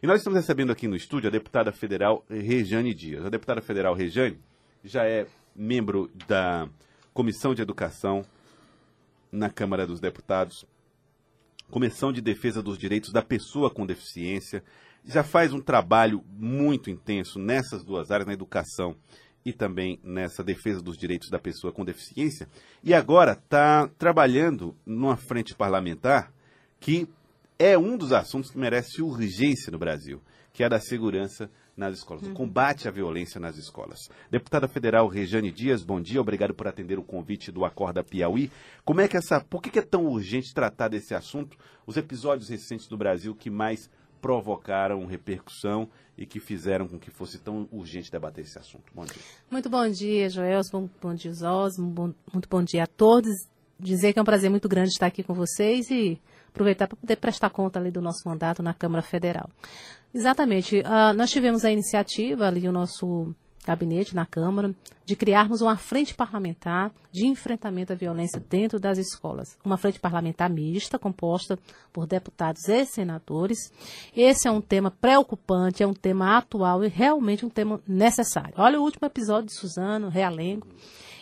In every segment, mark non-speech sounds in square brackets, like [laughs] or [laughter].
E nós estamos recebendo aqui no estúdio a deputada federal Rejane Dias. A deputada federal Rejane já é membro da Comissão de Educação na Câmara dos Deputados, Comissão de Defesa dos Direitos da Pessoa com Deficiência, já faz um trabalho muito intenso nessas duas áreas, na educação e também nessa defesa dos direitos da pessoa com deficiência, e agora está trabalhando numa frente parlamentar que é um dos assuntos que merece urgência no Brasil, que é a da segurança nas escolas, o combate à violência nas escolas. Deputada Federal Rejane Dias, bom dia, obrigado por atender o convite do Acorda Piauí. Como é que essa, por que é tão urgente tratar desse assunto? Os episódios recentes do Brasil que mais provocaram repercussão e que fizeram com que fosse tão urgente debater esse assunto. Bom dia. Muito bom dia, Joel. Bom, bom dia, Osmo. Bom, muito bom dia a todos. Dizer que é um prazer muito grande estar aqui com vocês e aproveitar para poder prestar conta ali do nosso mandato na Câmara Federal. Exatamente. Uh, nós tivemos a iniciativa ali, o nosso gabinete na Câmara, de criarmos uma frente parlamentar de enfrentamento à violência dentro das escolas. Uma frente parlamentar mista, composta por deputados e senadores. Esse é um tema preocupante, é um tema atual e realmente um tema necessário. Olha o último episódio de Suzano, Realengo.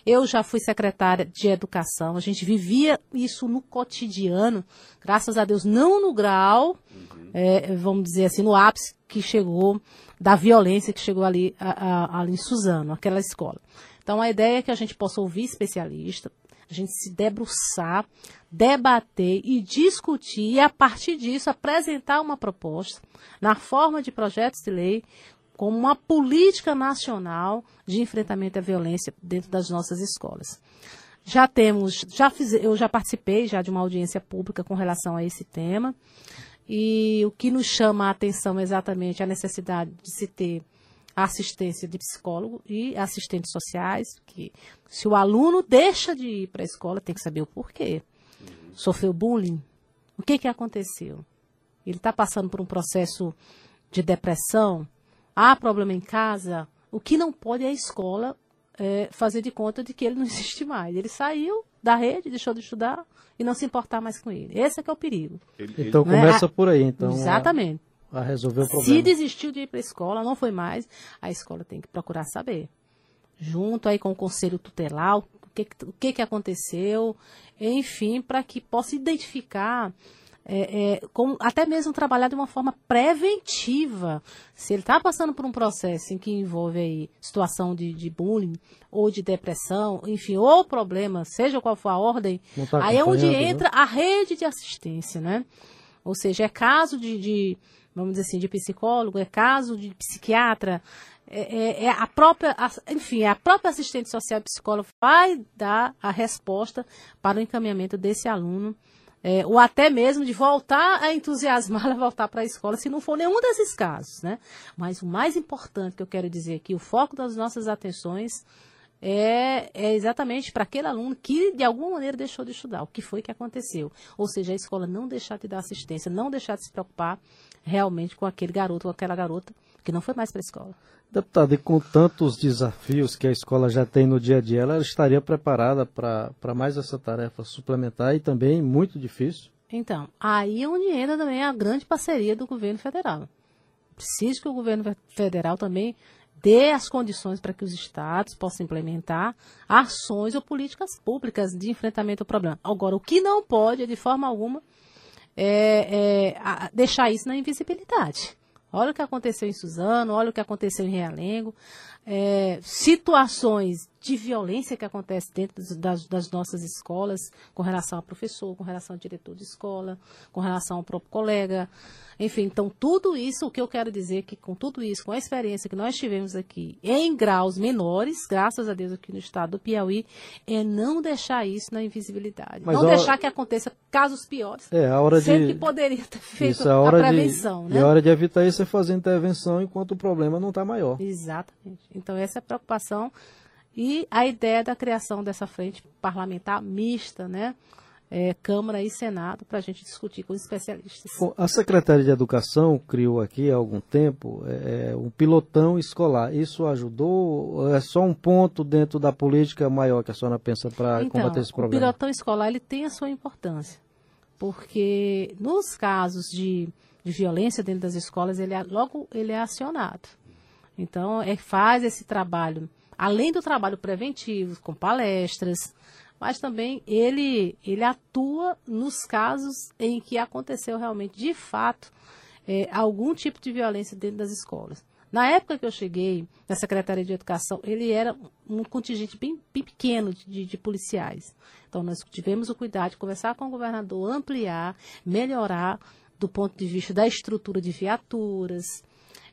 Eu já fui secretária de Educação, a gente vivia isso no cotidiano, graças a Deus, não no grau, uhum. é, vamos dizer assim, no ápice que chegou da violência que chegou ali, a, a, ali em Suzano, aquela escola. Então, a ideia é que a gente possa ouvir especialista, a gente se debruçar, debater e discutir, e a partir disso apresentar uma proposta na forma de projetos de lei como uma política nacional de enfrentamento à violência dentro das nossas escolas. Já temos, já fiz, eu já participei já de uma audiência pública com relação a esse tema. E o que nos chama a atenção é exatamente a necessidade de se ter assistência de psicólogo e assistentes sociais, que se o aluno deixa de ir para a escola, tem que saber o porquê. Sofreu bullying? O que, que aconteceu? Ele está passando por um processo de depressão? Há problema em casa? O que não pode é a escola é, fazer de conta de que ele não [laughs] existe mais. Ele saiu da rede, deixou de estudar, e não se importar mais com ele. Esse é que é o perigo. então né? começa por aí, então. Exatamente. A, a, resolver o problema. Se desistiu de ir para a escola, não foi mais, a escola tem que procurar saber. Junto aí com o conselho tutelar, o que, o que, que aconteceu, enfim, para que possa identificar é, é, com, até mesmo trabalhar de uma forma preventiva. Se ele está passando por um processo em que envolve aí situação de, de, bullying ou de depressão, enfim, ou problema, seja qual for a ordem, tá aí é onde né? entra né? a rede de assistência, né? Ou seja, é caso de, de, vamos dizer assim, de psicólogo, é caso de psiquiatra, é, é, é, a própria, enfim, a própria assistente social e psicóloga vai dar a resposta para o encaminhamento desse aluno é, ou até mesmo de voltar a entusiasmá-la [laughs] a voltar para a escola, se não for nenhum desses casos, né? Mas o mais importante que eu quero dizer aqui, o foco das nossas atenções é, é exatamente para aquele aluno que de alguma maneira deixou de estudar, o que foi que aconteceu. Ou seja, a escola não deixar de dar assistência, não deixar de se preocupar realmente com aquele garoto ou aquela garota que não foi mais para a escola. Deputado, e com tantos desafios que a escola já tem no dia a dia, ela estaria preparada para mais essa tarefa suplementar e também muito difícil? Então, aí é onde entra também a grande parceria do governo federal. Preciso que o governo federal também dê as condições para que os estados possam implementar ações ou políticas públicas de enfrentamento ao problema. Agora, o que não pode, de forma alguma, é, é deixar isso na invisibilidade. Olha o que aconteceu em Suzano, olha o que aconteceu em Realengo. É, situações de violência que acontece dentro das, das, nossas escolas, com relação ao professor, com relação ao diretor de escola, com relação ao próprio colega. Enfim, então tudo isso, o que eu quero dizer é que com tudo isso, com a experiência que nós tivemos aqui em graus menores, graças a Deus aqui no estado do Piauí, é não deixar isso na invisibilidade. Mas não deixar que aconteça casos piores. É, a hora de... que poderia ter feito isso, a, a prevenção. De, né? É hora de evitar isso é fazer intervenção enquanto o problema não está maior. Exatamente. Então essa é a preocupação e a ideia da criação dessa frente parlamentar mista, né? É, Câmara e Senado, para a gente discutir com os especialistas. Bom, a Secretaria de Educação criou aqui há algum tempo é, é, um pilotão escolar. Isso ajudou? É só um ponto dentro da política maior que a senhora pensa para então, combater esse problema? O pilotão escolar ele tem a sua importância, porque nos casos de de violência dentro das escolas, ele é, logo ele é acionado. Então, é, faz esse trabalho, além do trabalho preventivo, com palestras, mas também ele, ele atua nos casos em que aconteceu realmente, de fato, é, algum tipo de violência dentro das escolas. Na época que eu cheguei na Secretaria de Educação, ele era um contingente bem, bem pequeno de, de, policiais. Então, nós tivemos o cuidado de conversar com o governador, ampliar, melhorar do ponto de vista da estrutura de viaturas,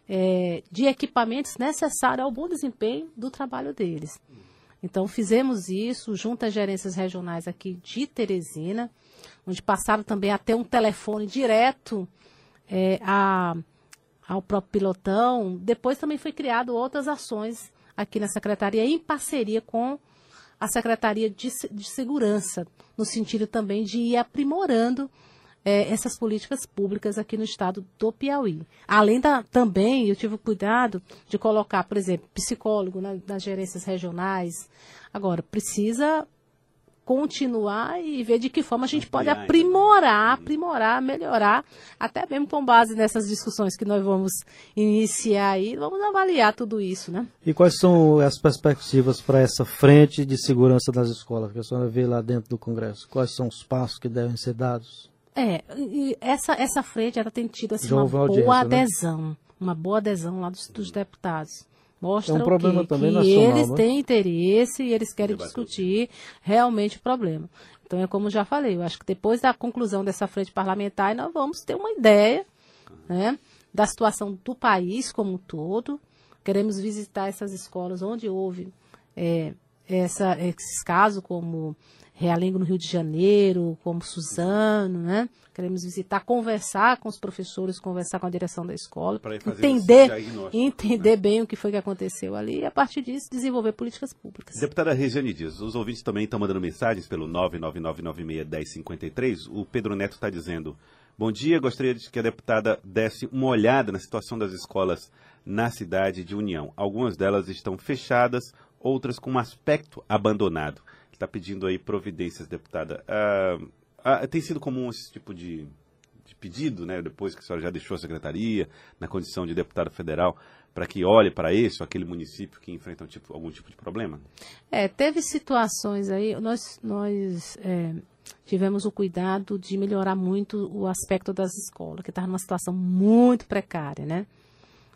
é, de equipamentos necessários ao bom desempenho do trabalho deles. Então, fizemos isso junto às gerências regionais aqui de Teresina, onde passaram também até um telefone direto é, a, ao próprio pilotão. Depois também foi criado outras ações aqui na Secretaria, em parceria com a Secretaria de, de Segurança, no sentido também de ir aprimorando é, essas políticas públicas aqui no estado do Piauí. Além da, também, eu tive o cuidado de colocar, por exemplo, psicólogo na, nas gerências regionais. Agora, precisa continuar e ver de que forma a gente pode aprimorar, aprimorar, melhorar, até mesmo com base nessas discussões que nós vamos iniciar aí, vamos avaliar tudo isso, né? E quais são as perspectivas para essa frente de segurança das escolas que a senhora vê lá dentro do Congresso? Quais são os passos que devem ser dados? É, essa, essa frente ela tem tido assim, uma boa né? adesão, né? uma boa adesão lá dos, dos deputados. Mostra é um problema o quê? também que nacional, eles né? têm interesse e eles querem discutir realmente o problema. Então é como já falei, eu acho que depois da conclusão dessa frente parlamentar nós vamos ter uma ideia né, da situação do país como um todo. Queremos visitar essas escolas onde houve é, essa, esses casos, como Realengo no Rio de Janeiro, como Suzano, né? Queremos visitar, conversar com os professores, conversar com a direção da escola, entender, entender né? bem o que foi que aconteceu ali e, a partir disso, desenvolver políticas públicas. Deputada Regiane Dias, os ouvintes também estão mandando mensagens pelo 999961053. O Pedro Neto está dizendo: Bom dia, gostaria de que a deputada desse uma olhada na situação das escolas na cidade de União. Algumas delas estão fechadas, outras com um aspecto abandonado está pedindo aí providências, deputada. Ah, ah, tem sido comum esse tipo de, de, pedido, né, depois que a senhora já deixou a secretaria, na condição de deputada federal, para que olhe para esse ou aquele município que enfrenta um tipo, algum tipo de problema? É, teve situações aí, nós, nós é, tivemos o cuidado de melhorar muito o aspecto das escolas, que estava numa situação muito precária, né?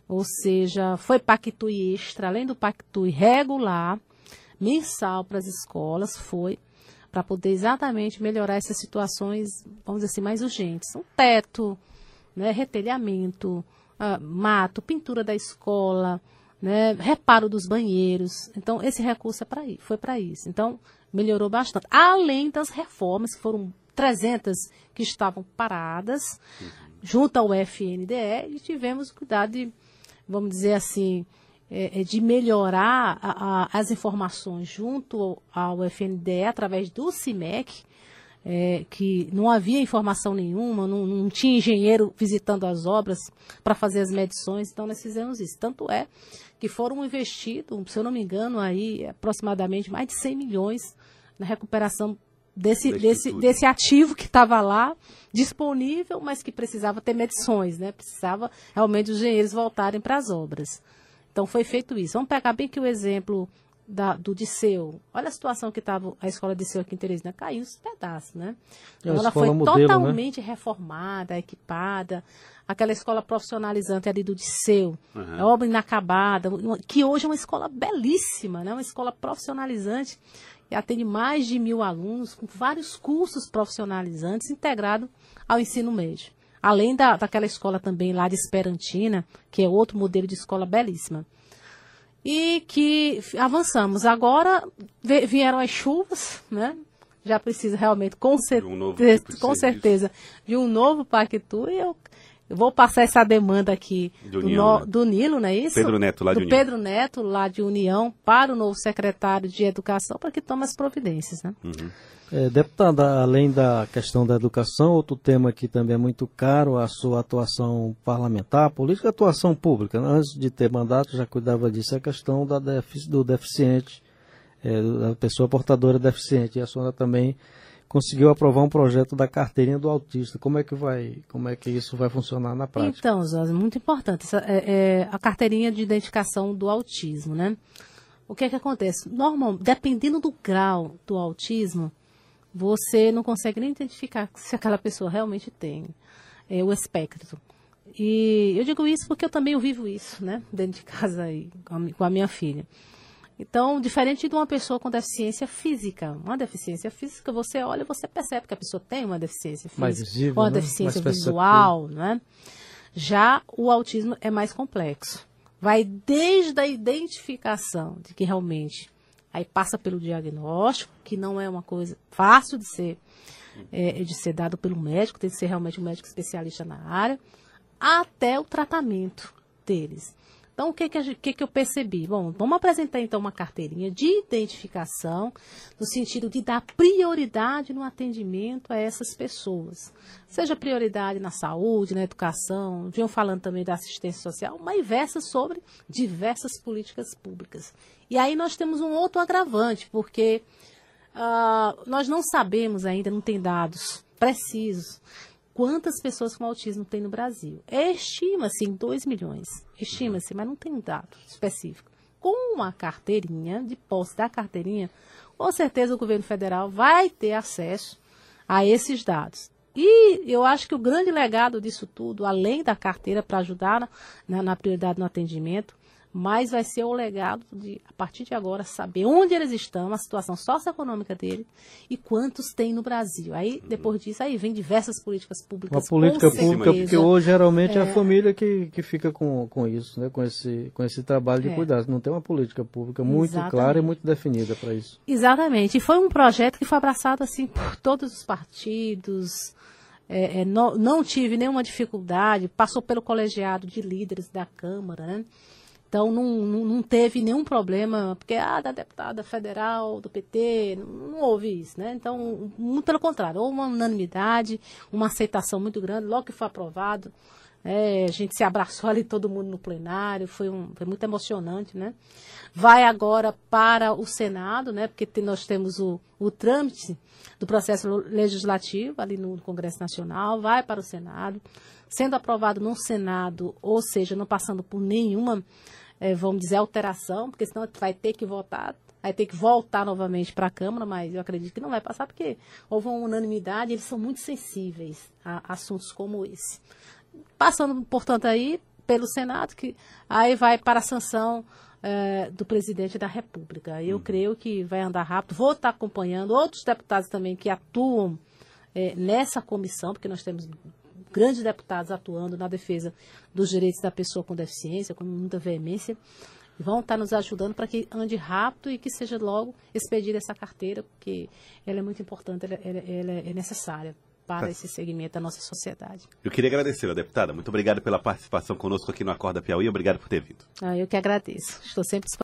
Ou seja, foi pactui extra, além do pactui regular, mensal para as escolas foi para poder exatamente melhorar essas situações, vamos dizer assim, mais urgentes. Um teto, né, retelhamento, uh, mato, pintura da escola, né, reparo dos banheiros. Então, esse recurso é para foi para isso. Então, melhorou bastante. Além das reformas, que foram 300 que estavam paradas, uhum. junto ao FNDE, e tivemos cuidado de, vamos dizer assim, é, é, de melhorar a, a, as informações junto ao FNDE através do CIMEC, é, que não havia informação nenhuma, não, não tinha engenheiro visitando as obras para fazer as medições, então nós fizemos isso. Tanto é que foram investidos, se eu não me engano, aí aproximadamente mais de 100 milhões na recuperação desse, desse, desse ativo que estava lá, disponível, mas que precisava ter medições, né? Precisava realmente os engenheiros voltarem para as obras. Então foi feito isso. Vamos pegar bem que o exemplo da, do Disseu. Olha a situação que estava a escola Disseu aqui em Teresina. Caiu os pedaços, né? Então, ela foi modelo, né? totalmente né? reformada, equipada. Aquela escola profissionalizante ali do Disseu, uhum. obra inacabada, que hoje é uma escola belíssima, né? Uma escola profissionalizante atende mais de mil alunos com vários cursos profissionalizantes integrados ao ensino médio. Além da, daquela escola também lá de Esperantina, que é outro modelo de escola belíssima. E que avançamos. Agora vieram as chuvas, né? Já precisa realmente, com, cer um tipo com certeza, de um novo Pactu. E eu eu vou passar essa demanda aqui do, do, União, no, né? do Nilo, não é isso? Pedro Neto, lá do de União. Pedro Neto, lá de União, para o novo secretário de Educação, para que tome as providências. Né? Uhum. É, deputada, além da questão da educação, outro tema que também é muito caro, a sua atuação parlamentar, política atuação pública. Né? Antes de ter mandato, já cuidava disso, é a questão da defici do deficiente, é, da pessoa portadora deficiente. E a senhora também conseguiu aprovar um projeto da carteirinha do autista. Como é que vai, como é que isso vai funcionar na prática? Então, Jorge, muito importante essa, é, é, a carteirinha de identificação do autismo, né? O que é que acontece? Normal, dependendo do grau do autismo, você não consegue nem identificar se aquela pessoa realmente tem é, o espectro. E eu digo isso porque eu também vivo isso, né? Dentro de casa aí, com a minha filha. Então, diferente de uma pessoa com deficiência física, uma deficiência física, você olha e você percebe que a pessoa tem uma deficiência física, mais visível, ou uma né? deficiência visual, né? Já o autismo é mais complexo. Vai desde a identificação de que realmente aí passa pelo diagnóstico, que não é uma coisa fácil de ser é, de ser dado pelo médico, tem que ser realmente um médico especialista na área, até o tratamento deles. Então, o que, que, que, que eu percebi? Bom, vamos apresentar então uma carteirinha de identificação, no sentido de dar prioridade no atendimento a essas pessoas. Seja prioridade na saúde, na educação, vinham falando também da assistência social, mas versa sobre diversas políticas públicas. E aí nós temos um outro agravante, porque uh, nós não sabemos ainda, não tem dados precisos quantas pessoas com autismo tem no Brasil. Estima-se em 2 milhões. Estima-se, mas não tem um dado específico. Com uma carteirinha, de posse da carteirinha, com certeza o governo federal vai ter acesso a esses dados. E eu acho que o grande legado disso tudo, além da carteira para ajudar na, na, prioridade no atendimento, mas vai ser o legado de, a partir de agora, saber onde eles estão, a situação socioeconômica deles e quantos tem no Brasil. Aí, depois disso, aí vem diversas políticas públicas. Uma política pública, porque hoje geralmente é, é a família que, que fica com, com isso, né? com, esse, com esse trabalho de é. cuidado. Não tem uma política pública muito Exatamente. clara e muito definida para isso. Exatamente. E foi um projeto que foi abraçado assim por todos os partidos. É, é, não, não tive nenhuma dificuldade, passou pelo colegiado de líderes da Câmara, né? Então não, não, teve nenhum problema, porque ah, da deputada federal, do PT, não, não, houve isso, né? Então, muito pelo contrário, houve uma unanimidade, uma aceitação muito grande, logo que foi aprovado, é, a gente se abraçou [laughs] ali todo mundo no plenário, foi, um, foi muito emocionante, né? Vai agora para o Senado, né? Porque nós temos o, o trâmite do processo legislativo ali no Congresso Nacional, vai para o Senado, sendo aprovado no Senado, ou seja, não passando por nenhuma é, vamos dizer, alteração, porque senão vai ter que votar, vai ter que voltar novamente para a Câmara, mas eu acredito que não vai passar, porque houve uma unanimidade, eles são muito sensíveis a assuntos como esse. Passando, portanto, aí pelo Senado, que aí vai para a sanção é, do presidente da República. Eu uhum. creio que vai andar rápido, vou estar acompanhando outros deputados também que atuam é, nessa comissão, porque nós temos grandes deputados atuando na defesa dos direitos da pessoa com deficiência, com muita veemência, vão estar nos ajudando para que ande rápido e que seja logo expedida essa carteira, porque ela é muito importante, ela, ela, ela é necessária para tá. esse segmento da nossa sociedade. Eu queria agradecer, deputada. Muito obrigado pela participação conosco aqui no Acorda Piauí. Obrigado por ter vindo. Ah, eu que agradeço. Estou sempre